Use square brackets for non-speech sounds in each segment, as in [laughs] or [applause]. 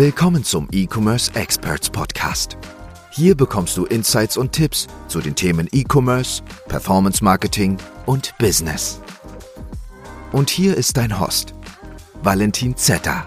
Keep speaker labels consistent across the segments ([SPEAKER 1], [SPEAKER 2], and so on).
[SPEAKER 1] Willkommen zum E-Commerce Experts Podcast. Hier bekommst du Insights und Tipps zu den Themen E-Commerce, Performance Marketing und Business. Und hier ist dein Host, Valentin Zetter.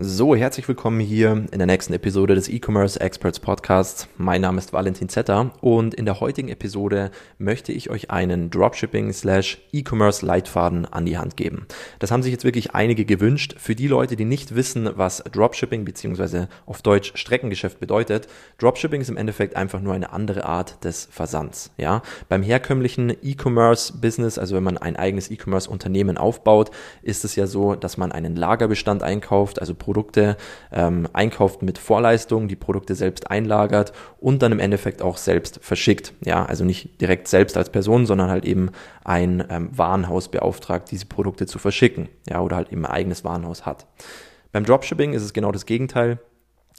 [SPEAKER 2] So, herzlich willkommen hier in der nächsten Episode des E-Commerce Experts Podcasts. Mein Name ist Valentin Zetter und in der heutigen Episode möchte ich euch einen Dropshipping slash E-Commerce Leitfaden an die Hand geben. Das haben sich jetzt wirklich einige gewünscht. Für die Leute, die nicht wissen, was Dropshipping beziehungsweise auf Deutsch Streckengeschäft bedeutet, Dropshipping ist im Endeffekt einfach nur eine andere Art des Versands. Ja, beim herkömmlichen E-Commerce Business, also wenn man ein eigenes E-Commerce Unternehmen aufbaut, ist es ja so, dass man einen Lagerbestand einkauft, also Produkte ähm, einkauft mit Vorleistung, die Produkte selbst einlagert und dann im Endeffekt auch selbst verschickt. Ja, also nicht direkt selbst als Person, sondern halt eben ein ähm, Warenhaus beauftragt, diese Produkte zu verschicken. Ja, oder halt eben ein eigenes Warenhaus hat. Beim Dropshipping ist es genau das Gegenteil.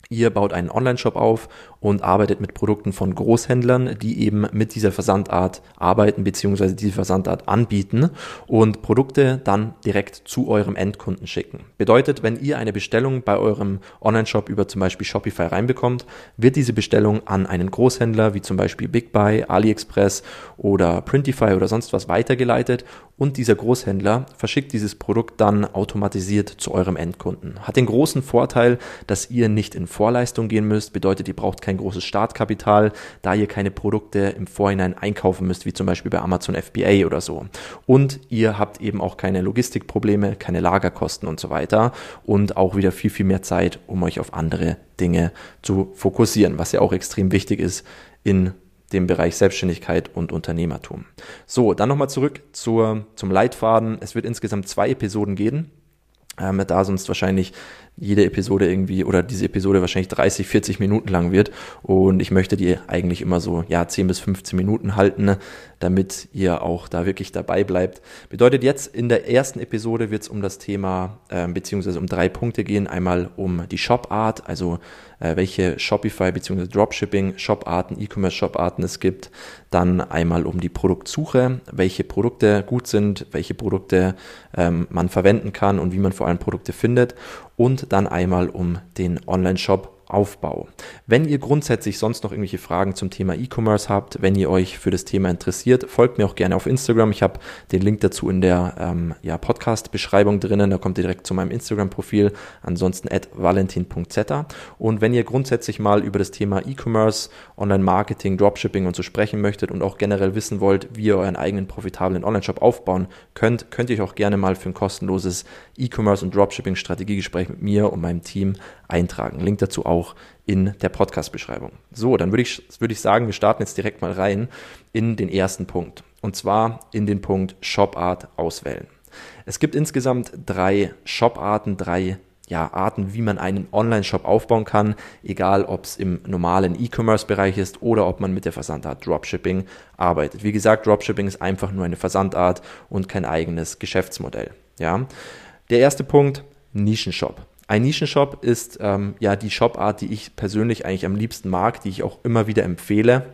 [SPEAKER 2] Ihr baut einen Online-Shop auf und arbeitet mit Produkten von Großhändlern, die eben mit dieser Versandart arbeiten bzw. diese Versandart anbieten und Produkte dann direkt zu eurem Endkunden schicken. Bedeutet, wenn ihr eine Bestellung bei eurem Online-Shop über zum Beispiel Shopify reinbekommt, wird diese Bestellung an einen Großhändler wie zum Beispiel BigBuy, AliExpress oder Printify oder sonst was weitergeleitet und dieser Großhändler verschickt dieses Produkt dann automatisiert zu eurem Endkunden. Hat den großen Vorteil, dass ihr nicht in Vorleistung gehen müsst, bedeutet, ihr braucht kein großes Startkapital, da ihr keine Produkte im Vorhinein einkaufen müsst, wie zum Beispiel bei Amazon FBA oder so. Und ihr habt eben auch keine Logistikprobleme, keine Lagerkosten und so weiter und auch wieder viel, viel mehr Zeit, um euch auf andere Dinge zu fokussieren, was ja auch extrem wichtig ist in dem Bereich Selbstständigkeit und Unternehmertum. So, dann nochmal zurück zur, zum Leitfaden. Es wird insgesamt zwei Episoden geben. Ähm, da sonst wahrscheinlich jede Episode irgendwie oder diese Episode wahrscheinlich 30, 40 Minuten lang wird. Und ich möchte die eigentlich immer so, ja, 10 bis 15 Minuten halten, damit ihr auch da wirklich dabei bleibt. Bedeutet jetzt in der ersten Episode wird es um das Thema, äh, beziehungsweise um drei Punkte gehen. Einmal um die Shop-Art, also äh, welche Shopify beziehungsweise Dropshipping Shop-Arten, E-Commerce Shop-Arten es gibt. Dann einmal um die Produktsuche, welche Produkte gut sind, welche Produkte ähm, man verwenden kann und wie man vor allem Produkte findet und dann einmal um den Online-Shop Aufbau. Wenn ihr grundsätzlich sonst noch irgendwelche Fragen zum Thema E-Commerce habt, wenn ihr euch für das Thema interessiert, folgt mir auch gerne auf Instagram. Ich habe den Link dazu in der ähm, ja, Podcast-Beschreibung drinnen. Da kommt ihr direkt zu meinem Instagram-Profil. Ansonsten at valentin.zeta. Und wenn ihr grundsätzlich mal über das Thema E-Commerce, Online-Marketing, Dropshipping und so sprechen möchtet und auch generell wissen wollt, wie ihr euren eigenen profitablen Online-Shop aufbauen könnt, könnt ihr euch auch gerne mal für ein kostenloses E-Commerce und Dropshipping-Strategiegespräch mit mir und meinem Team eintragen. Link dazu auch in der Podcast-Beschreibung. So, dann würde ich, würde ich sagen, wir starten jetzt direkt mal rein in den ersten Punkt. Und zwar in den Punkt Shop-Art auswählen. Es gibt insgesamt drei Shop-Arten, drei ja, Arten, wie man einen Online-Shop aufbauen kann, egal ob es im normalen E-Commerce-Bereich ist oder ob man mit der Versandart Dropshipping arbeitet. Wie gesagt, Dropshipping ist einfach nur eine Versandart und kein eigenes Geschäftsmodell. Ja. Der erste Punkt, Nischenshop. Ein Nischenshop ist ähm, ja die Shopart, die ich persönlich eigentlich am liebsten mag, die ich auch immer wieder empfehle,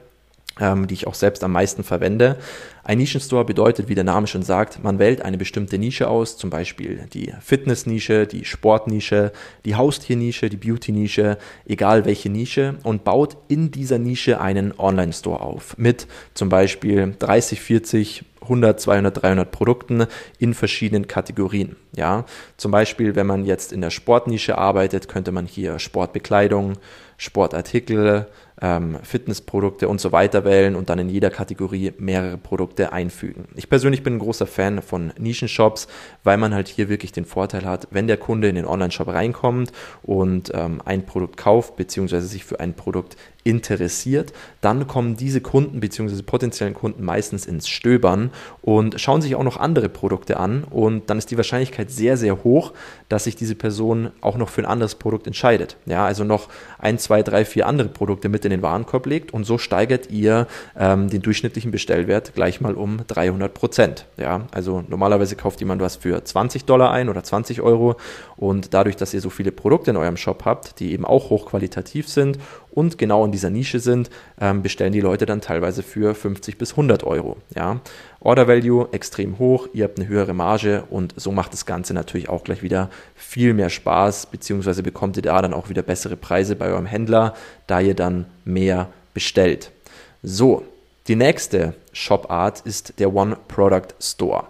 [SPEAKER 2] ähm, die ich auch selbst am meisten verwende. Ein Nischenstore bedeutet, wie der Name schon sagt, man wählt eine bestimmte Nische aus, zum Beispiel die Fitnessnische, die Sportnische, die Haustiernische, die Beauty-Nische, egal welche Nische und baut in dieser Nische einen Online-Store auf mit zum Beispiel 30, 40 100, 200, 300 Produkten in verschiedenen Kategorien. Ja, zum Beispiel, wenn man jetzt in der Sportnische arbeitet, könnte man hier Sportbekleidung, Sportartikel, ähm, Fitnessprodukte und so weiter wählen und dann in jeder Kategorie mehrere Produkte einfügen. Ich persönlich bin ein großer Fan von Nischenshops, weil man halt hier wirklich den Vorteil hat, wenn der Kunde in den Online-Shop reinkommt und ähm, ein Produkt kauft beziehungsweise sich für ein Produkt interessiert, dann kommen diese Kunden bzw. potenziellen Kunden meistens ins Stöbern und schauen sich auch noch andere Produkte an und dann ist die Wahrscheinlichkeit sehr, sehr hoch, dass sich diese Person auch noch für ein anderes Produkt entscheidet. Ja, also noch ein, zwei, drei, vier andere Produkte mit in den Warenkorb legt und so steigert ihr ähm, den durchschnittlichen Bestellwert gleich mal um 300 Prozent. Ja, also normalerweise kauft jemand was für 20 Dollar ein oder 20 Euro und dadurch, dass ihr so viele Produkte in eurem Shop habt, die eben auch hochqualitativ sind und genau in dieser Nische sind, ähm, bestellen die Leute dann teilweise für 50 bis 100 Euro. Ja. Order Value extrem hoch, ihr habt eine höhere Marge und so macht das Ganze natürlich auch gleich wieder viel mehr Spaß, beziehungsweise bekommt ihr da dann auch wieder bessere Preise bei eurem Händler, da ihr dann mehr bestellt. So, die nächste Shop-Art ist der One Product Store.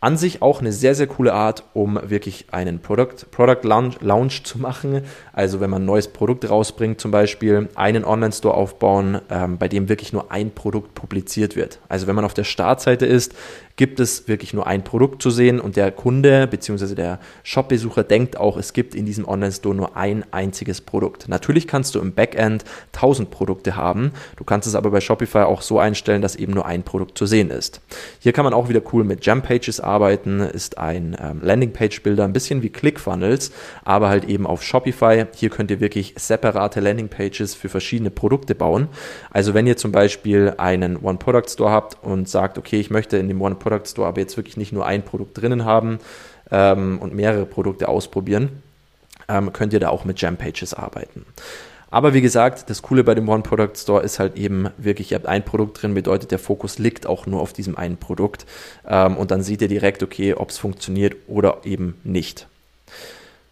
[SPEAKER 2] An sich auch eine sehr, sehr coole Art, um wirklich einen Product, Product Launch, Launch zu machen. Also wenn man ein neues Produkt rausbringt, zum Beispiel einen Online-Store aufbauen, ähm, bei dem wirklich nur ein Produkt publiziert wird. Also wenn man auf der Startseite ist, gibt es wirklich nur ein Produkt zu sehen und der Kunde bzw. der Shop-Besucher denkt auch, es gibt in diesem Online-Store nur ein einziges Produkt. Natürlich kannst du im Backend 1000 Produkte haben, du kannst es aber bei Shopify auch so einstellen, dass eben nur ein Produkt zu sehen ist. Hier kann man auch wieder cool mit Jump Pages arbeiten, ist ein ähm, Landing-Page-Builder, ein bisschen wie ClickFunnels, aber halt eben auf Shopify. Hier könnt ihr wirklich separate Landing-Pages für verschiedene Produkte bauen. Also wenn ihr zum Beispiel einen One-Product-Store habt und sagt, okay, ich möchte in dem One-Product Product Store aber jetzt wirklich nicht nur ein Produkt drinnen haben ähm, und mehrere Produkte ausprobieren, ähm, könnt ihr da auch mit Jam Pages arbeiten. Aber wie gesagt, das Coole bei dem One Product Store ist halt eben wirklich, ihr habt ein Produkt drin, bedeutet der Fokus liegt auch nur auf diesem einen Produkt ähm, und dann seht ihr direkt, okay, ob es funktioniert oder eben nicht.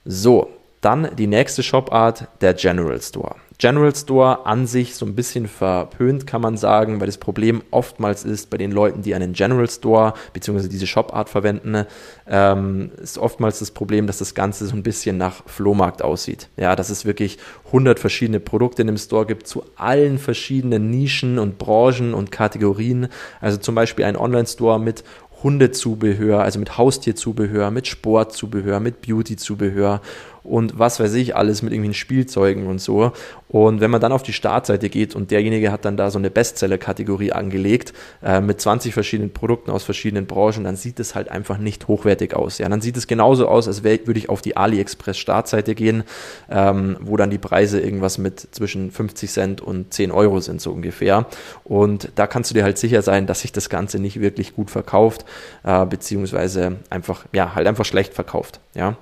[SPEAKER 2] So, dann die nächste Shopart, der General Store. General Store an sich so ein bisschen verpönt, kann man sagen, weil das Problem oftmals ist bei den Leuten, die einen General Store bzw. diese Shop-Art verwenden, ähm, ist oftmals das Problem, dass das Ganze so ein bisschen nach Flohmarkt aussieht. Ja, dass es wirklich 100 verschiedene Produkte in dem Store gibt zu allen verschiedenen Nischen und Branchen und Kategorien. Also zum Beispiel ein Online-Store mit Hundezubehör, also mit Haustierzubehör, mit Sportzubehör, mit Beautyzubehör und was weiß ich alles mit irgendwelchen Spielzeugen und so. Und wenn man dann auf die Startseite geht und derjenige hat dann da so eine Bestseller-Kategorie angelegt äh, mit 20 verschiedenen Produkten aus verschiedenen Branchen, dann sieht es halt einfach nicht hochwertig aus. Ja, dann sieht es genauso aus, als würde ich auf die AliExpress-Startseite gehen, ähm, wo dann die Preise irgendwas mit zwischen 50 Cent und 10 Euro sind so ungefähr. Und da kannst du dir halt sicher sein, dass sich das Ganze nicht wirklich gut verkauft, äh, beziehungsweise einfach, ja, halt einfach schlecht verkauft. Ja.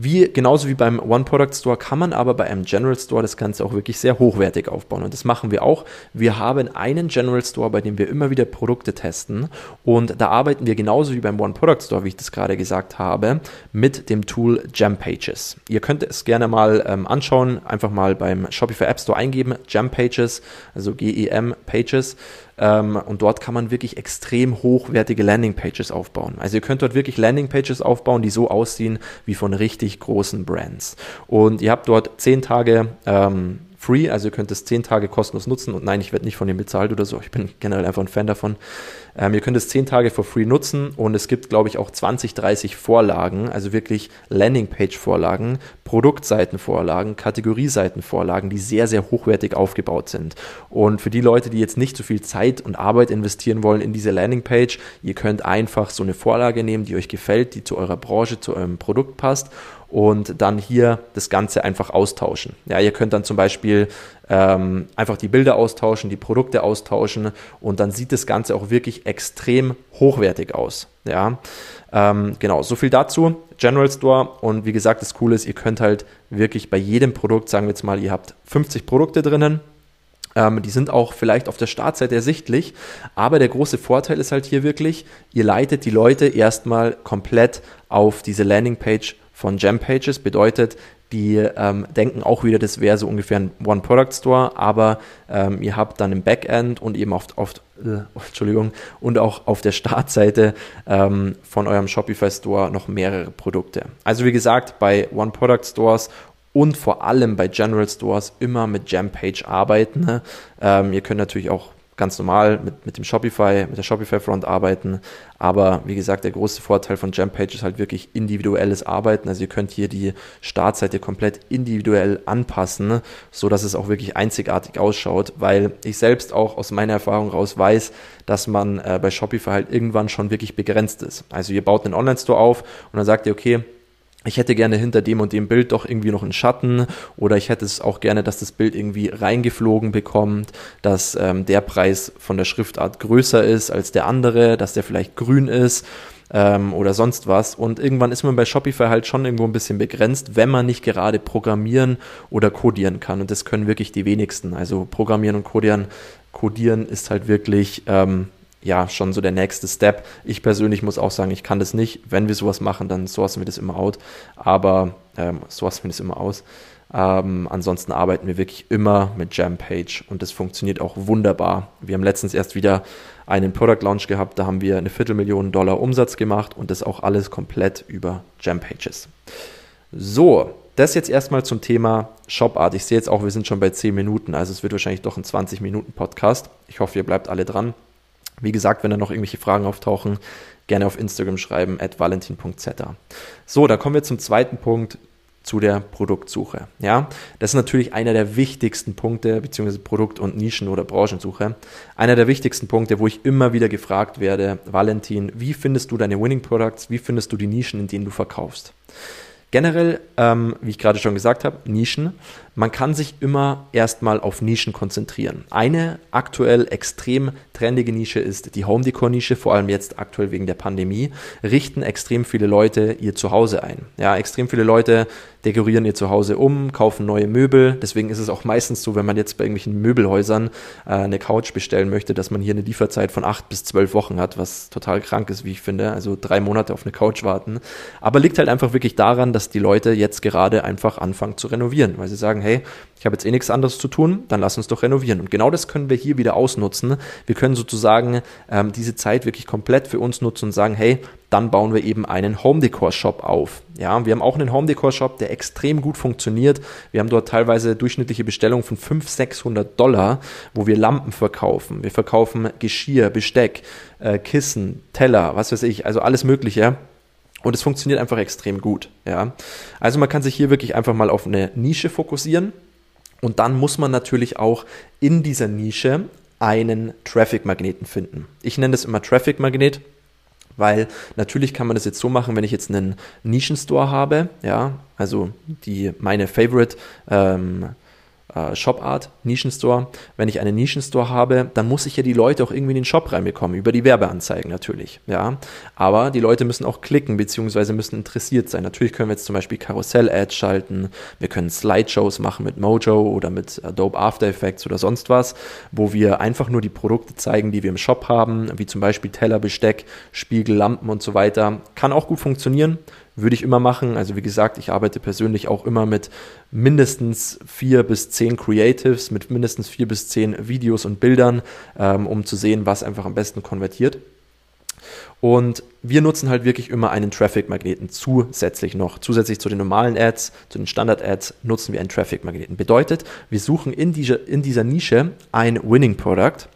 [SPEAKER 2] Wie, genauso wie beim One-Product-Store kann man aber bei einem General Store das Ganze auch wirklich sehr hochwertig aufbauen. Und das machen wir auch. Wir haben einen General Store, bei dem wir immer wieder Produkte testen. Und da arbeiten wir genauso wie beim One-Product-Store, wie ich das gerade gesagt habe, mit dem Tool Gem Pages. Ihr könnt es gerne mal ähm, anschauen, einfach mal beim Shopify App Store eingeben, Gem Pages, also G-E-M Pages. Ähm, und dort kann man wirklich extrem hochwertige Landingpages aufbauen. Also ihr könnt dort wirklich Landingpages aufbauen, die so aussehen wie von richtig großen Brands. Und ihr habt dort zehn Tage ähm, free, also ihr könnt es zehn Tage kostenlos nutzen und nein, ich werde nicht von dem bezahlt oder so, ich bin generell einfach ein Fan davon. Ähm, ihr könnt es zehn Tage for free nutzen und es gibt, glaube ich, auch 20, 30 Vorlagen, also wirklich Landingpage-Vorlagen, Produktseitenvorlagen, Kategorieseitenvorlagen, die sehr, sehr hochwertig aufgebaut sind. Und für die Leute, die jetzt nicht so viel Zeit und Arbeit investieren wollen in diese Landingpage, ihr könnt einfach so eine Vorlage nehmen, die euch gefällt, die zu eurer Branche, zu eurem Produkt passt und dann hier das Ganze einfach austauschen. Ja, ihr könnt dann zum Beispiel ähm, einfach die Bilder austauschen, die Produkte austauschen und dann sieht das Ganze auch wirklich extrem hochwertig aus. Ja, ähm, genau, so viel dazu. General Store und wie gesagt, das Coole ist, ihr könnt halt wirklich bei jedem Produkt, sagen wir jetzt mal, ihr habt 50 Produkte drinnen, ähm, die sind auch vielleicht auf der Startseite ersichtlich, aber der große Vorteil ist halt hier wirklich, ihr leitet die Leute erstmal komplett auf diese Landingpage von Gem Pages. Bedeutet, die ähm, denken auch wieder, das wäre so ungefähr ein One-Product-Store, aber ähm, ihr habt dann im Backend und eben auf, auf äh, [laughs] Entschuldigung, und auch auf der Startseite ähm, von eurem Shopify Store noch mehrere Produkte. Also wie gesagt, bei One-Product-Stores und vor allem bei General Stores immer mit Gem Page arbeiten. Ne? Ähm, ihr könnt natürlich auch ganz normal mit, mit dem Shopify, mit der Shopify Front arbeiten. Aber wie gesagt, der große Vorteil von Jampage ist halt wirklich individuelles Arbeiten. Also ihr könnt hier die Startseite komplett individuell anpassen, so dass es auch wirklich einzigartig ausschaut, weil ich selbst auch aus meiner Erfahrung raus weiß, dass man äh, bei Shopify halt irgendwann schon wirklich begrenzt ist. Also ihr baut einen Online-Store auf und dann sagt ihr, okay, ich hätte gerne hinter dem und dem Bild doch irgendwie noch einen Schatten oder ich hätte es auch gerne, dass das Bild irgendwie reingeflogen bekommt, dass ähm, der Preis von der Schriftart größer ist als der andere, dass der vielleicht grün ist ähm, oder sonst was. Und irgendwann ist man bei Shopify halt schon irgendwo ein bisschen begrenzt, wenn man nicht gerade programmieren oder codieren kann. Und das können wirklich die wenigsten. Also programmieren und codieren, codieren ist halt wirklich ähm, ja schon so der nächste Step. Ich persönlich muss auch sagen, ich kann das nicht. Wenn wir sowas machen, dann sourcen wir das immer out. Aber ähm, sourcen wir das immer aus. Ähm, ansonsten arbeiten wir wirklich immer mit Jampage und das funktioniert auch wunderbar. Wir haben letztens erst wieder einen Product Launch gehabt, da haben wir eine Viertelmillion Dollar Umsatz gemacht und das auch alles komplett über Jampages. So, das jetzt erstmal zum Thema Shopart. Ich sehe jetzt auch, wir sind schon bei 10 Minuten, also es wird wahrscheinlich doch ein 20 Minuten Podcast. Ich hoffe, ihr bleibt alle dran. Wie gesagt, wenn da noch irgendwelche Fragen auftauchen, gerne auf Instagram schreiben, at valentin.zeta. So, da kommen wir zum zweiten Punkt, zu der Produktsuche. Ja, das ist natürlich einer der wichtigsten Punkte, beziehungsweise Produkt- und Nischen- oder Branchensuche. Einer der wichtigsten Punkte, wo ich immer wieder gefragt werde, Valentin, wie findest du deine Winning Products? Wie findest du die Nischen, in denen du verkaufst? Generell, ähm, wie ich gerade schon gesagt habe, Nischen. Man kann sich immer erstmal auf Nischen konzentrieren. Eine aktuell extrem trendige Nische ist die Home Decor Nische, vor allem jetzt aktuell wegen der Pandemie, richten extrem viele Leute ihr Zuhause ein. Ja, extrem viele Leute dekorieren ihr Zuhause um, kaufen neue Möbel. Deswegen ist es auch meistens so, wenn man jetzt bei irgendwelchen Möbelhäusern äh, eine Couch bestellen möchte, dass man hier eine Lieferzeit von acht bis zwölf Wochen hat, was total krank ist, wie ich finde. Also drei Monate auf eine Couch warten. Aber liegt halt einfach wirklich daran, dass die Leute jetzt gerade einfach anfangen zu renovieren, weil sie sagen, hey, ich habe jetzt eh nichts anderes zu tun, dann lass uns doch renovieren. Und genau das können wir hier wieder ausnutzen. Wir können sozusagen ähm, diese Zeit wirklich komplett für uns nutzen und sagen, hey, dann bauen wir eben einen Home Decor Shop auf. Ja, wir haben auch einen Home Decor Shop, der extrem gut funktioniert. Wir haben dort teilweise durchschnittliche Bestellungen von 500, 600 Dollar, wo wir Lampen verkaufen. Wir verkaufen Geschirr, Besteck, äh, Kissen, Teller, was weiß ich, also alles Mögliche. Und es funktioniert einfach extrem gut. Ja. Also man kann sich hier wirklich einfach mal auf eine Nische fokussieren. Und dann muss man natürlich auch in dieser Nische einen Traffic-Magneten finden. Ich nenne das immer Traffic-Magnet, weil natürlich kann man das jetzt so machen, wenn ich jetzt einen Nischenstore habe, ja, also die meine Favorite ähm, äh, Shop-Art, Nischenstore. Wenn ich einen Nischenstore habe, dann muss ich ja die Leute auch irgendwie in den Shop reinbekommen, über die Werbeanzeigen natürlich. Ja? Aber die Leute müssen auch klicken, beziehungsweise müssen interessiert sein. Natürlich können wir jetzt zum Beispiel Karussell-Ads schalten, wir können Slideshows machen mit Mojo oder mit Adobe After Effects oder sonst was, wo wir einfach nur die Produkte zeigen, die wir im Shop haben, wie zum Beispiel Teller, Besteck, Spiegel, Lampen und so weiter. Kann auch gut funktionieren würde ich immer machen. Also wie gesagt, ich arbeite persönlich auch immer mit mindestens vier bis zehn Creatives, mit mindestens vier bis zehn Videos und Bildern, ähm, um zu sehen, was einfach am besten konvertiert. Und wir nutzen halt wirklich immer einen Traffic-Magneten zusätzlich noch. Zusätzlich zu den normalen Ads, zu den Standard-Ads nutzen wir einen Traffic-Magneten. Bedeutet, wir suchen in, diese, in dieser Nische ein Winning-Product,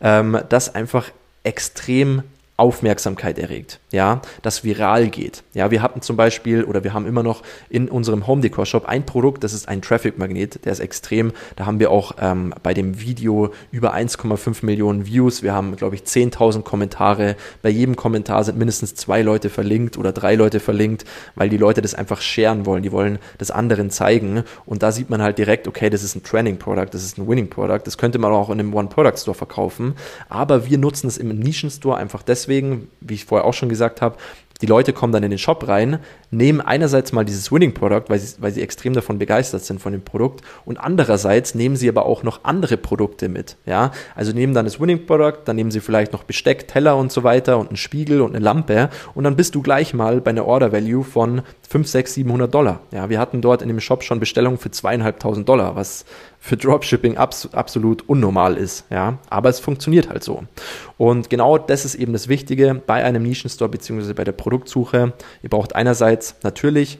[SPEAKER 2] ähm, das einfach extrem Aufmerksamkeit erregt, ja, das viral geht. Ja, wir hatten zum Beispiel oder wir haben immer noch in unserem Home Decor Shop ein Produkt, das ist ein Traffic Magnet, der ist extrem. Da haben wir auch ähm, bei dem Video über 1,5 Millionen Views. Wir haben, glaube ich, 10.000 Kommentare. Bei jedem Kommentar sind mindestens zwei Leute verlinkt oder drei Leute verlinkt, weil die Leute das einfach sharen wollen. Die wollen das anderen zeigen. Und da sieht man halt direkt, okay, das ist ein Trending Product, das ist ein Winning Product. Das könnte man auch in einem One Product Store verkaufen. Aber wir nutzen es im Nischen Store einfach deswegen deswegen, wie ich vorher auch schon gesagt habe, die Leute kommen dann in den Shop rein, nehmen einerseits mal dieses Winning Product, weil sie, weil sie extrem davon begeistert sind von dem Produkt und andererseits nehmen sie aber auch noch andere Produkte mit, ja. Also nehmen dann das Winning Product, dann nehmen sie vielleicht noch Besteck, Teller und so weiter und einen Spiegel und eine Lampe und dann bist du gleich mal bei einer Order Value von 5, 6, 700 Dollar. Ja, wir hatten dort in dem Shop schon Bestellungen für zweieinhalbtausend Dollar, was für Dropshipping abs absolut unnormal ist, ja, aber es funktioniert halt so. Und genau das ist eben das Wichtige bei einem Nischenstore beziehungsweise bei der Produktsuche. Ihr braucht einerseits natürlich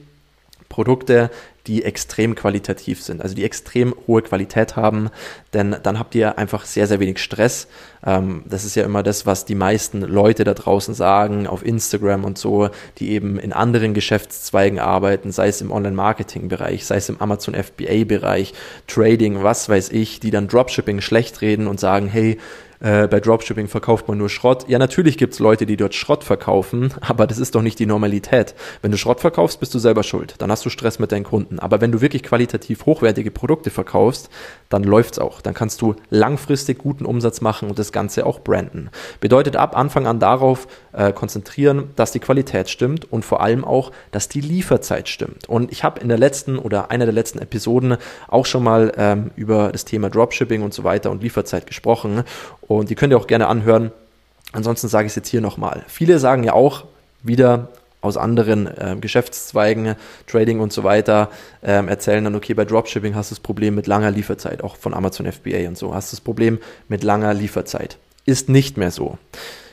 [SPEAKER 2] Produkte, die extrem qualitativ sind, also die extrem hohe Qualität haben, denn dann habt ihr einfach sehr, sehr wenig Stress. Ähm, das ist ja immer das, was die meisten Leute da draußen sagen, auf Instagram und so, die eben in anderen Geschäftszweigen arbeiten, sei es im Online-Marketing-Bereich, sei es im Amazon FBA-Bereich, Trading, was weiß ich, die dann Dropshipping schlecht reden und sagen, hey, äh, bei Dropshipping verkauft man nur Schrott. Ja, natürlich gibt es Leute, die dort Schrott verkaufen, [laughs] aber das ist doch nicht die Normalität. Wenn du Schrott verkaufst, bist du selber schuld. Dann hast du Stress mit deinen Kunden. Aber wenn du wirklich qualitativ hochwertige Produkte verkaufst, dann läuft's auch. Dann kannst du langfristig guten Umsatz machen und das Ganze auch branden. Bedeutet ab Anfang an darauf äh, konzentrieren, dass die Qualität stimmt und vor allem auch, dass die Lieferzeit stimmt. Und ich habe in der letzten oder einer der letzten Episoden auch schon mal ähm, über das Thema Dropshipping und so weiter und Lieferzeit gesprochen. Und die könnt ihr auch gerne anhören. Ansonsten sage ich es jetzt hier nochmal. Viele sagen ja auch wieder, aus anderen äh, Geschäftszweigen, Trading und so weiter, ähm, erzählen dann, okay, bei Dropshipping hast du das Problem mit langer Lieferzeit, auch von Amazon FBA und so, hast du das Problem mit langer Lieferzeit. Ist nicht mehr so.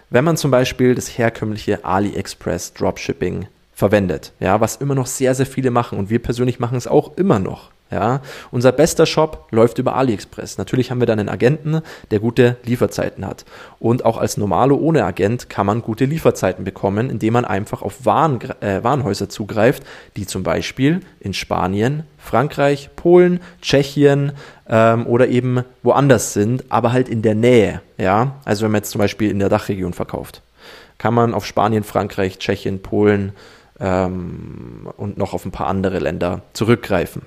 [SPEAKER 2] Wenn man zum Beispiel das herkömmliche AliExpress Dropshipping verwendet, ja, was immer noch sehr, sehr viele machen und wir persönlich machen es auch immer noch. Ja, unser bester Shop läuft über AliExpress. Natürlich haben wir dann einen Agenten, der gute Lieferzeiten hat. Und auch als Normalo ohne Agent kann man gute Lieferzeiten bekommen, indem man einfach auf Waren, äh, Warenhäuser zugreift, die zum Beispiel in Spanien, Frankreich, Polen, Tschechien ähm, oder eben woanders sind, aber halt in der Nähe. Ja, also wenn man jetzt zum Beispiel in der Dachregion verkauft, kann man auf Spanien, Frankreich, Tschechien, Polen ähm, und noch auf ein paar andere Länder zurückgreifen.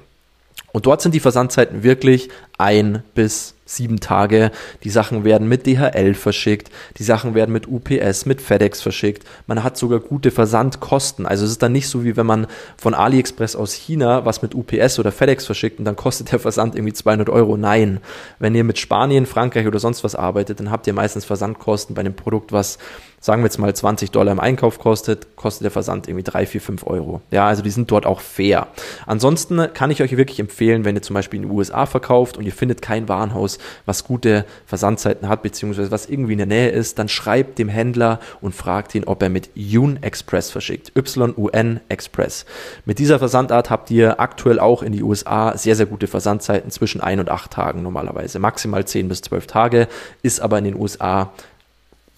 [SPEAKER 2] Und dort sind die Versandzeiten wirklich ein bis sieben Tage. Die Sachen werden mit DHL verschickt, die Sachen werden mit UPS, mit FedEx verschickt. Man hat sogar gute Versandkosten. Also es ist dann nicht so, wie wenn man von AliExpress aus China was mit UPS oder FedEx verschickt und dann kostet der Versand irgendwie 200 Euro. Nein, wenn ihr mit Spanien, Frankreich oder sonst was arbeitet, dann habt ihr meistens Versandkosten bei einem Produkt, was sagen wir jetzt mal 20 Dollar im Einkauf kostet, kostet der Versand irgendwie 3, 4, 5 Euro. Ja, also die sind dort auch fair. Ansonsten kann ich euch wirklich empfehlen, wenn ihr zum Beispiel in den USA verkauft und ihr findet kein Warenhaus, was gute Versandzeiten hat, beziehungsweise was irgendwie in der Nähe ist, dann schreibt dem Händler und fragt ihn, ob er mit Yun Express verschickt. Y-U-N Express. Mit dieser Versandart habt ihr aktuell auch in die USA sehr, sehr gute Versandzeiten zwischen ein und acht Tagen normalerweise. Maximal 10 bis 12 Tage, ist aber in den USA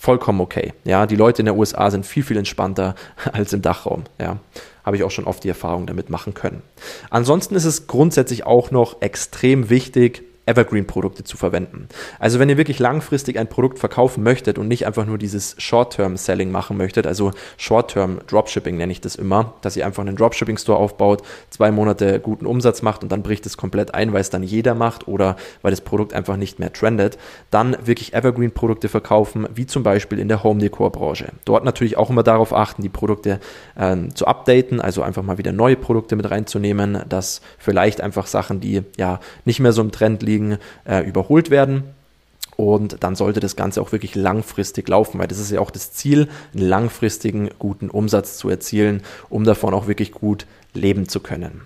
[SPEAKER 2] vollkommen okay. Ja, die Leute in der USA sind viel, viel entspannter [laughs] als im Dachraum. Ja, habe ich auch schon oft die Erfahrung damit machen können. Ansonsten ist es grundsätzlich auch noch extrem wichtig, Evergreen-Produkte zu verwenden. Also wenn ihr wirklich langfristig ein Produkt verkaufen möchtet und nicht einfach nur dieses Short-Term-Selling machen möchtet, also Short-Term-Dropshipping nenne ich das immer, dass ihr einfach einen Dropshipping-Store aufbaut, zwei Monate guten Umsatz macht und dann bricht es komplett ein, weil es dann jeder macht oder weil das Produkt einfach nicht mehr trendet, dann wirklich Evergreen-Produkte verkaufen, wie zum Beispiel in der Home-Decor-Branche. Dort natürlich auch immer darauf achten, die Produkte äh, zu updaten, also einfach mal wieder neue Produkte mit reinzunehmen, dass vielleicht einfach Sachen, die ja nicht mehr so im Trend liegen, Kollegen äh, überholt werden. Und dann sollte das Ganze auch wirklich langfristig laufen, weil das ist ja auch das Ziel, einen langfristigen guten Umsatz zu erzielen, um davon auch wirklich gut leben zu können.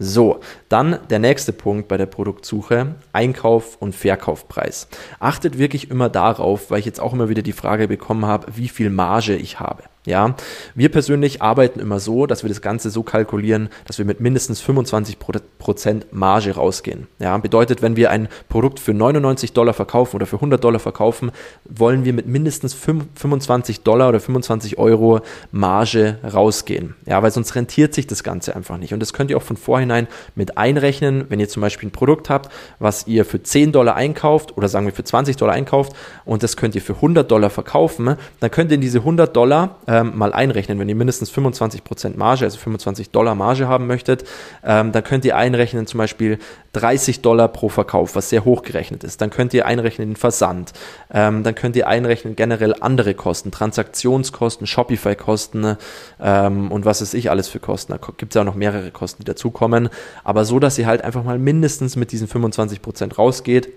[SPEAKER 2] So, dann der nächste Punkt bei der Produktsuche, Einkauf und Verkaufpreis. Achtet wirklich immer darauf, weil ich jetzt auch immer wieder die Frage bekommen habe, wie viel Marge ich habe. Ja, wir persönlich arbeiten immer so, dass wir das Ganze so kalkulieren, dass wir mit mindestens 25% Marge rausgehen. Ja, bedeutet, wenn wir ein Produkt für 99 Dollar verkaufen oder für 100 Dollar verkaufen, wollen wir mit mindestens 25 Dollar oder 25 Euro Marge rausgehen. Ja, weil sonst rentiert sich das Ganze einfach nicht. Und das könnt ihr auch von vorhinein mit einrechnen, wenn ihr zum Beispiel ein Produkt habt, was ihr für 10 Dollar einkauft oder sagen wir für 20 Dollar einkauft und das könnt ihr für 100 Dollar verkaufen, dann könnt ihr in diese 100 Dollar ähm, mal einrechnen. Wenn ihr mindestens 25% Marge, also 25 Dollar Marge haben möchtet, ähm, dann könnt ihr einrechnen zum Beispiel 30 Dollar pro Verkauf, was sehr hoch gerechnet ist. Dann könnt ihr einrechnen den Versand. Ähm, dann könnt ihr einrechnen generell andere Kosten, Transaktionskosten, Shopify-Kosten ähm, und was weiß ich alles für Kosten. Da gibt es ja auch noch mehrere Kosten, die dazukommen. Aber so, dass ihr halt einfach mal mindestens mit diesen 25% rausgeht,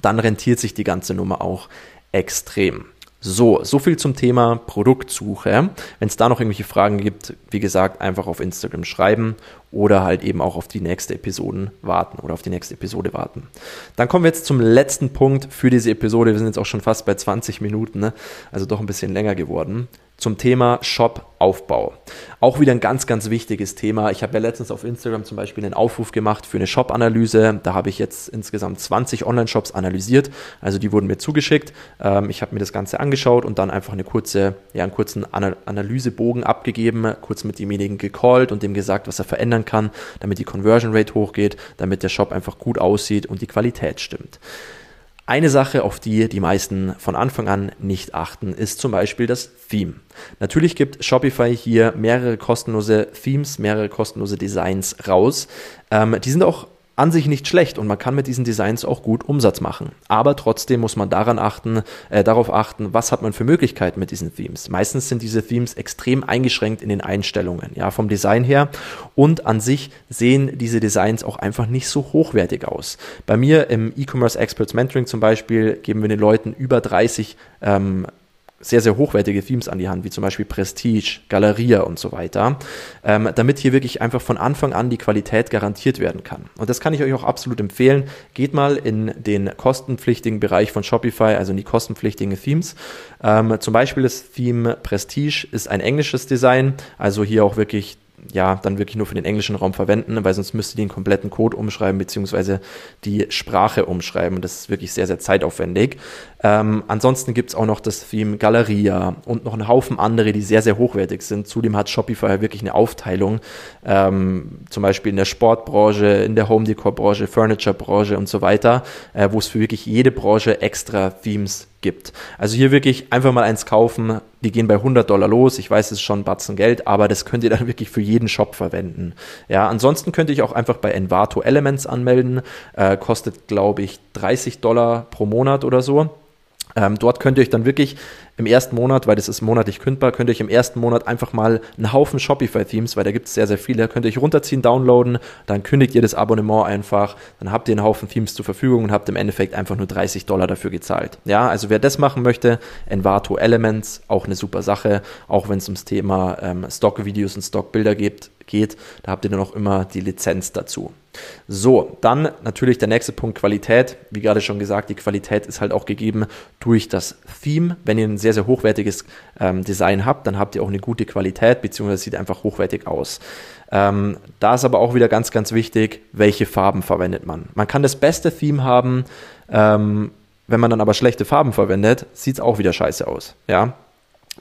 [SPEAKER 2] dann rentiert sich die ganze Nummer auch extrem. So, so viel zum Thema Produktsuche. Wenn es da noch irgendwelche Fragen gibt, wie gesagt, einfach auf Instagram schreiben oder halt eben auch auf die nächste Episode warten oder auf die nächste Episode warten. Dann kommen wir jetzt zum letzten Punkt für diese Episode. Wir sind jetzt auch schon fast bei 20 Minuten, ne? also doch ein bisschen länger geworden zum Thema Shop-Aufbau. Auch wieder ein ganz, ganz wichtiges Thema. Ich habe ja letztens auf Instagram zum Beispiel einen Aufruf gemacht für eine Shop-Analyse. Da habe ich jetzt insgesamt 20 Online-Shops analysiert. Also die wurden mir zugeschickt. Ähm, ich habe mir das Ganze angeschaut und dann einfach eine kurze, ja, einen kurzen Analysebogen abgegeben, kurz mit demjenigen gecallt und dem gesagt, was er verändern kann, damit die Conversion Rate hochgeht, damit der Shop einfach gut aussieht und die Qualität stimmt. Eine Sache, auf die die meisten von Anfang an nicht achten, ist zum Beispiel das Theme. Natürlich gibt Shopify hier mehrere kostenlose Themes, mehrere kostenlose Designs raus. Ähm, die sind auch an sich nicht schlecht und man kann mit diesen Designs auch gut Umsatz machen. Aber trotzdem muss man daran achten, äh, darauf achten, was hat man für Möglichkeiten mit diesen Themes. Meistens sind diese Themes extrem eingeschränkt in den Einstellungen, ja, vom Design her. Und an sich sehen diese Designs auch einfach nicht so hochwertig aus. Bei mir im E-Commerce Experts Mentoring zum Beispiel geben wir den Leuten über 30 ähm, sehr, sehr hochwertige Themes an die Hand, wie zum Beispiel Prestige, Galeria und so weiter, ähm, damit hier wirklich einfach von Anfang an die Qualität garantiert werden kann. Und das kann ich euch auch absolut empfehlen. Geht mal in den kostenpflichtigen Bereich von Shopify, also in die kostenpflichtigen Themes. Ähm, zum Beispiel das Theme Prestige ist ein englisches Design, also hier auch wirklich ja, dann wirklich nur für den englischen Raum verwenden, weil sonst müsste die den kompletten Code umschreiben, beziehungsweise die Sprache umschreiben. Das ist wirklich sehr, sehr zeitaufwendig. Ähm, ansonsten gibt's auch noch das Theme Galeria und noch einen Haufen andere, die sehr, sehr hochwertig sind. Zudem hat Shopify wirklich eine Aufteilung, ähm, zum Beispiel in der Sportbranche, in der Home Decor Branche, Furniture Branche und so weiter, äh, wo es für wirklich jede Branche extra Themes gibt. Also hier wirklich einfach mal eins kaufen. Die gehen bei 100 Dollar los. Ich weiß, es ist schon ein Batzen Geld, aber das könnt ihr dann wirklich für jeden Shop verwenden. Ja, ansonsten könnte ich auch einfach bei Envato Elements anmelden. Äh, kostet, glaube ich, 30 Dollar pro Monat oder so. Ähm, dort könnt ihr euch dann wirklich im ersten Monat, weil das ist monatlich kündbar, könnt ihr euch im ersten Monat einfach mal einen Haufen Shopify-Themes, weil da gibt es sehr, sehr viele, könnt ihr euch runterziehen, downloaden, dann kündigt ihr das Abonnement einfach, dann habt ihr einen Haufen Themes zur Verfügung und habt im Endeffekt einfach nur 30 Dollar dafür gezahlt. Ja, also wer das machen möchte, Envato Elements, auch eine super Sache, auch wenn es ums Thema ähm, Stock-Videos und Stock-Bilder geht, geht, da habt ihr dann auch immer die Lizenz dazu. So, dann natürlich der nächste Punkt Qualität. Wie gerade schon gesagt, die Qualität ist halt auch gegeben durch das Theme. Wenn ihr ein sehr, sehr hochwertiges ähm, Design habt, dann habt ihr auch eine gute Qualität, beziehungsweise sieht einfach hochwertig aus. Ähm, da ist aber auch wieder ganz, ganz wichtig, welche Farben verwendet man. Man kann das beste Theme haben, ähm, wenn man dann aber schlechte Farben verwendet, sieht es auch wieder scheiße aus. Ja,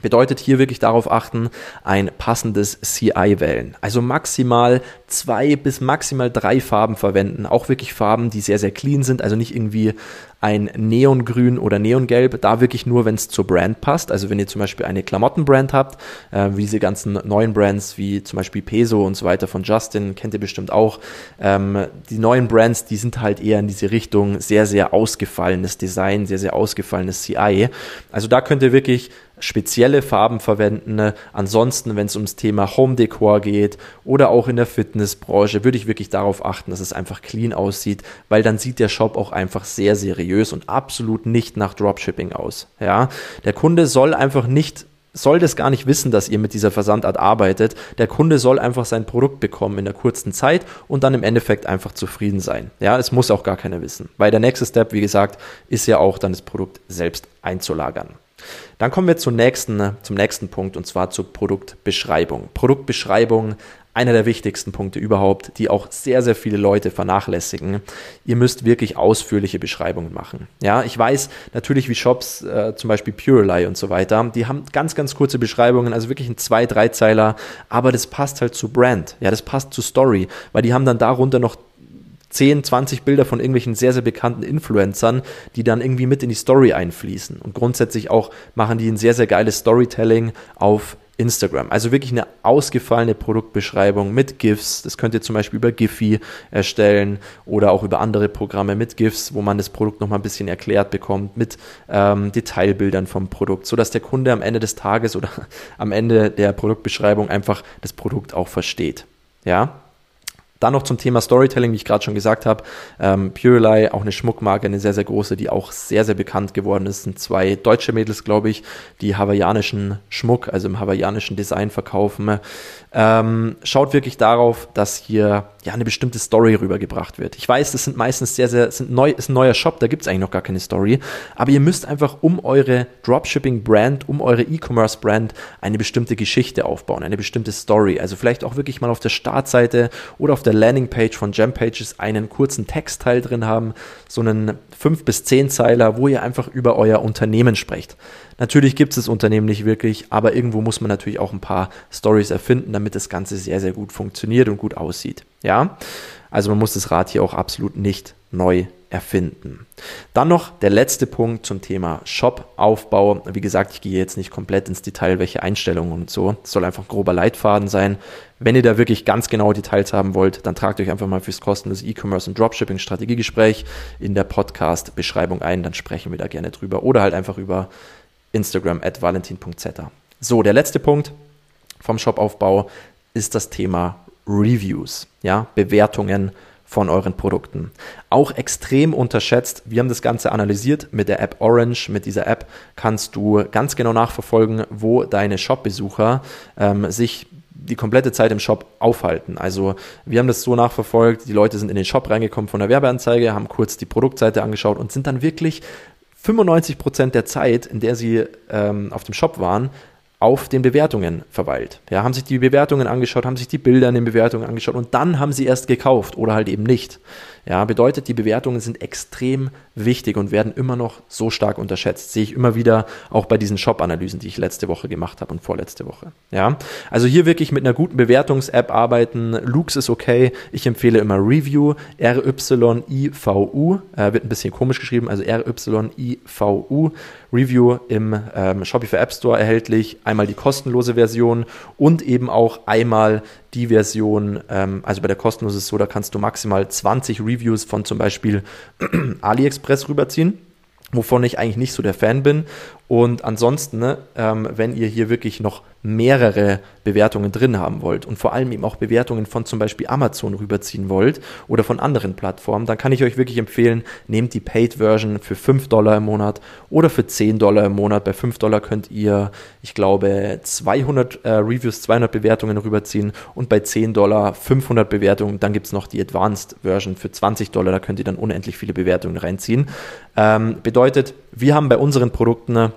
[SPEAKER 2] Bedeutet hier wirklich darauf achten, ein passendes CI wählen. Also maximal zwei bis maximal drei Farben verwenden. Auch wirklich Farben, die sehr, sehr clean sind. Also nicht irgendwie ein Neongrün oder Neongelb. Da wirklich nur, wenn es zur Brand passt. Also wenn ihr zum Beispiel eine Klamottenbrand habt, äh, wie diese ganzen neuen Brands wie zum Beispiel Peso und so weiter von Justin, kennt ihr bestimmt auch. Ähm, die neuen Brands, die sind halt eher in diese Richtung sehr, sehr ausgefallenes Design, sehr, sehr ausgefallenes CI. Also da könnt ihr wirklich spezielle Farben verwenden. Ansonsten, wenn es ums Thema Home Decor geht oder auch in der Fitnessbranche, würde ich wirklich darauf achten, dass es einfach clean aussieht, weil dann sieht der Shop auch einfach sehr seriös und absolut nicht nach Dropshipping aus. Ja, der Kunde soll einfach nicht soll das gar nicht wissen, dass ihr mit dieser Versandart arbeitet. Der Kunde soll einfach sein Produkt bekommen in der kurzen Zeit und dann im Endeffekt einfach zufrieden sein. Ja, es muss auch gar keiner wissen. Weil der nächste Step, wie gesagt, ist ja auch dann das Produkt selbst einzulagern. Dann kommen wir zum nächsten, zum nächsten Punkt und zwar zur Produktbeschreibung. Produktbeschreibung, einer der wichtigsten Punkte überhaupt, die auch sehr, sehr viele Leute vernachlässigen. Ihr müsst wirklich ausführliche Beschreibungen machen. Ja, ich weiß natürlich, wie Shops, äh, zum Beispiel Purely und so weiter, die haben ganz, ganz kurze Beschreibungen, also wirklich ein zwei, drei Zeiler, aber das passt halt zu Brand. Ja, das passt zu Story, weil die haben dann darunter noch 10, 20 Bilder von irgendwelchen sehr, sehr bekannten Influencern, die dann irgendwie mit in die Story einfließen. Und grundsätzlich auch machen die ein sehr, sehr geiles Storytelling auf Instagram. Also wirklich eine ausgefallene Produktbeschreibung mit GIFs. Das könnt ihr zum Beispiel über Giphy erstellen oder auch über andere Programme mit GIFs, wo man das Produkt nochmal ein bisschen erklärt bekommt, mit ähm, Detailbildern vom Produkt, sodass der Kunde am Ende des Tages oder [laughs] am Ende der Produktbeschreibung einfach das Produkt auch versteht. Ja, dann noch zum Thema Storytelling, wie ich gerade schon gesagt habe. Ähm, Purely, auch eine Schmuckmarke, eine sehr, sehr große, die auch sehr, sehr bekannt geworden ist. Sind zwei deutsche Mädels, glaube ich, die hawaiianischen Schmuck, also im hawaiianischen Design verkaufen. Ähm, schaut wirklich darauf, dass hier ja eine bestimmte Story rübergebracht wird. Ich weiß, das sind meistens sehr, sehr, sind neu, ist ein neuer Shop, da gibt es eigentlich noch gar keine Story, aber ihr müsst einfach um eure Dropshipping-Brand, um eure E-Commerce-Brand eine bestimmte Geschichte aufbauen, eine bestimmte Story. Also vielleicht auch wirklich mal auf der Startseite oder auf der Landingpage von Gempages einen kurzen Textteil drin haben, so einen 5 bis 10 Zeiler, wo ihr einfach über euer Unternehmen sprecht. Natürlich gibt es das Unternehmen nicht wirklich, aber irgendwo muss man natürlich auch ein paar Stories erfinden, damit das Ganze sehr, sehr gut funktioniert und gut aussieht. Ja, also man muss das Rad hier auch absolut nicht neu erfinden. Dann noch der letzte Punkt zum Thema Shop-Aufbau. Wie gesagt, ich gehe jetzt nicht komplett ins Detail, welche Einstellungen und so. Es soll einfach ein grober Leitfaden sein. Wenn ihr da wirklich ganz genaue Details haben wollt, dann tragt euch einfach mal fürs kostenlose E-Commerce und Dropshipping Strategiegespräch in der Podcast-Beschreibung ein. Dann sprechen wir da gerne drüber. Oder halt einfach über Instagram at valentin.zeta. So, der letzte Punkt vom Shop-Aufbau ist das Thema Reviews, ja, Bewertungen von euren Produkten. Auch extrem unterschätzt. Wir haben das Ganze analysiert mit der App Orange. Mit dieser App kannst du ganz genau nachverfolgen, wo deine Shop-Besucher ähm, sich die komplette Zeit im Shop aufhalten. Also wir haben das so nachverfolgt, die Leute sind in den Shop reingekommen von der Werbeanzeige, haben kurz die Produktseite angeschaut und sind dann wirklich 95 Prozent der Zeit, in der sie ähm, auf dem Shop waren, auf den Bewertungen verweilt. Ja, haben sich die Bewertungen angeschaut, haben sich die Bilder in den Bewertungen angeschaut und dann haben sie erst gekauft oder halt eben nicht. Ja, bedeutet, die Bewertungen sind extrem wichtig und werden immer noch so stark unterschätzt. Sehe ich immer wieder auch bei diesen Shop-Analysen, die ich letzte Woche gemacht habe und vorletzte Woche. Ja, also hier wirklich mit einer guten Bewertungs-App arbeiten. Lux ist okay. Ich empfehle immer Review, R-Y-I-V-U, äh, wird ein bisschen komisch geschrieben, also R-Y-I-V-U. Review im ähm, Shopify App Store erhältlich. Einmal die kostenlose Version und eben auch einmal die Version, ähm, also bei der kostenlosen ist es so, da kannst du maximal 20 Reviews von zum Beispiel [clears throat] AliExpress rüberziehen wovon ich eigentlich nicht so der Fan bin. Und ansonsten, ne, ähm, wenn ihr hier wirklich noch mehrere Bewertungen drin haben wollt und vor allem eben auch Bewertungen von zum Beispiel Amazon rüberziehen wollt oder von anderen Plattformen, dann kann ich euch wirklich empfehlen, nehmt die Paid-Version für 5 Dollar im Monat oder für 10 Dollar im Monat. Bei 5 Dollar könnt ihr, ich glaube, 200 äh, Reviews, 200 Bewertungen rüberziehen und bei 10 Dollar 500 Bewertungen. Dann gibt es noch die Advanced-Version für 20 Dollar, da könnt ihr dann unendlich viele Bewertungen reinziehen. Ähm, bedeutet, wir haben bei unseren Produkten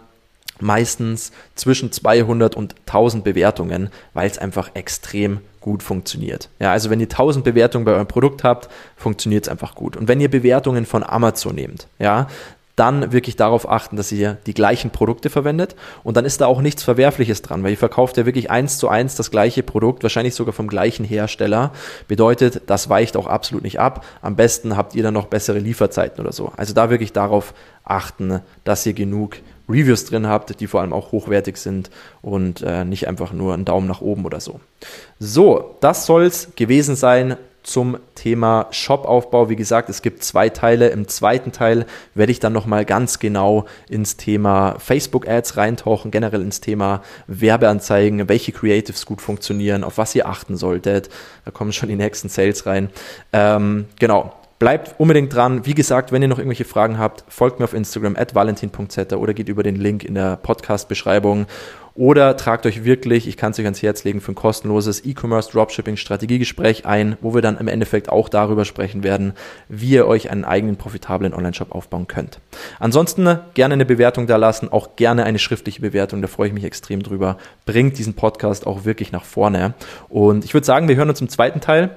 [SPEAKER 2] meistens zwischen 200 und 1000 Bewertungen, weil es einfach extrem gut funktioniert. Ja, also wenn ihr 1000 Bewertungen bei eurem Produkt habt, funktioniert es einfach gut. Und wenn ihr Bewertungen von Amazon nehmt, ja, dann wirklich darauf achten, dass ihr die gleichen Produkte verwendet und dann ist da auch nichts Verwerfliches dran, weil ihr verkauft ja wirklich eins zu eins das gleiche Produkt, wahrscheinlich sogar vom gleichen Hersteller. Bedeutet, das weicht auch absolut nicht ab. Am besten habt ihr dann noch bessere Lieferzeiten oder so. Also da wirklich darauf achten, dass ihr genug Reviews drin habt, die vor allem auch hochwertig sind und äh, nicht einfach nur einen Daumen nach oben oder so. So, das soll es gewesen sein zum Thema Shop-Aufbau. Wie gesagt, es gibt zwei Teile. Im zweiten Teil werde ich dann nochmal ganz genau ins Thema Facebook-Ads reintauchen, generell ins Thema Werbeanzeigen, welche Creatives gut funktionieren, auf was ihr achten solltet. Da kommen schon die nächsten Sales rein. Ähm, genau, Bleibt unbedingt dran. Wie gesagt, wenn ihr noch irgendwelche Fragen habt, folgt mir auf Instagram at valentin.z oder geht über den Link in der Podcast-Beschreibung oder tragt euch wirklich, ich kann es euch ans Herz legen, für ein kostenloses E-Commerce Dropshipping Strategiegespräch ein, wo wir dann im Endeffekt auch darüber sprechen werden, wie ihr euch einen eigenen profitablen Online-Shop aufbauen könnt. Ansonsten gerne eine Bewertung da lassen, auch gerne eine schriftliche Bewertung, da freue ich mich extrem drüber. Bringt diesen Podcast auch wirklich nach vorne. Und ich würde sagen, wir hören uns im zweiten Teil.